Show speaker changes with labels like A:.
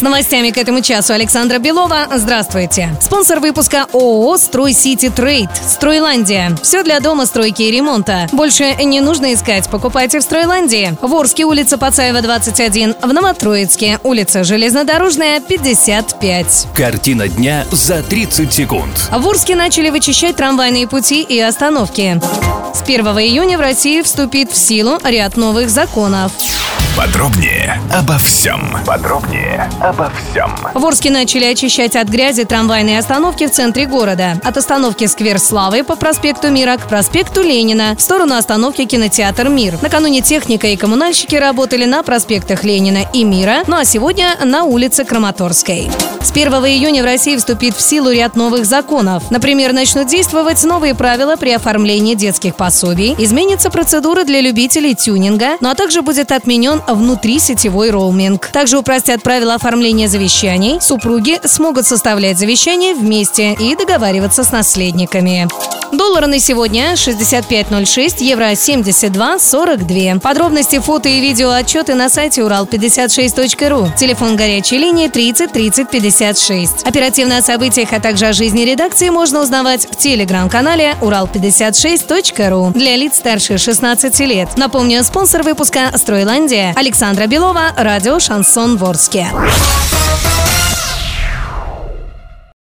A: С новостями к этому часу Александра Белова. Здравствуйте. Спонсор выпуска ООО «Строй Сити Трейд». «Стройландия». Все для дома, стройки и ремонта. Больше не нужно искать. Покупайте в «Стройландии». В Орске, улица Пацаева, 21. В Новотроицке, улица Железнодорожная, 55.
B: Картина дня за 30 секунд.
A: В Орске начали вычищать трамвайные пути и остановки. С 1 июня в России вступит в силу ряд новых законов.
C: Подробнее обо всем. Подробнее обо всем.
A: В Орске начали очищать от грязи трамвайные остановки в центре города. От остановки Сквер Славы по проспекту Мира к проспекту Ленина в сторону остановки кинотеатр Мир. Накануне техника и коммунальщики работали на проспектах Ленина и Мира, ну а сегодня на улице Краматорской. С 1 июня в России вступит в силу ряд новых законов. Например, начнут действовать новые правила при оформлении детских пособий, изменится процедура для любителей тюнинга, ну а также будет отменен внутрисетевой роуминг. Также упростят правила оформления завещаний. Супруги смогут составлять завещание вместе и договариваться с наследниками. Доллары на сегодня 65.06, евро 72.42. Подробности, фото и видео отчеты на сайте урал56.ру. Телефон горячей линии 30 30 56. Оперативно о событиях, а также о жизни редакции можно узнавать в телеграм-канале урал56.ру для лиц старше 16 лет. Напомню, спонсор выпуска «Стройландия» Александра Белова, радио «Шансон Ворске».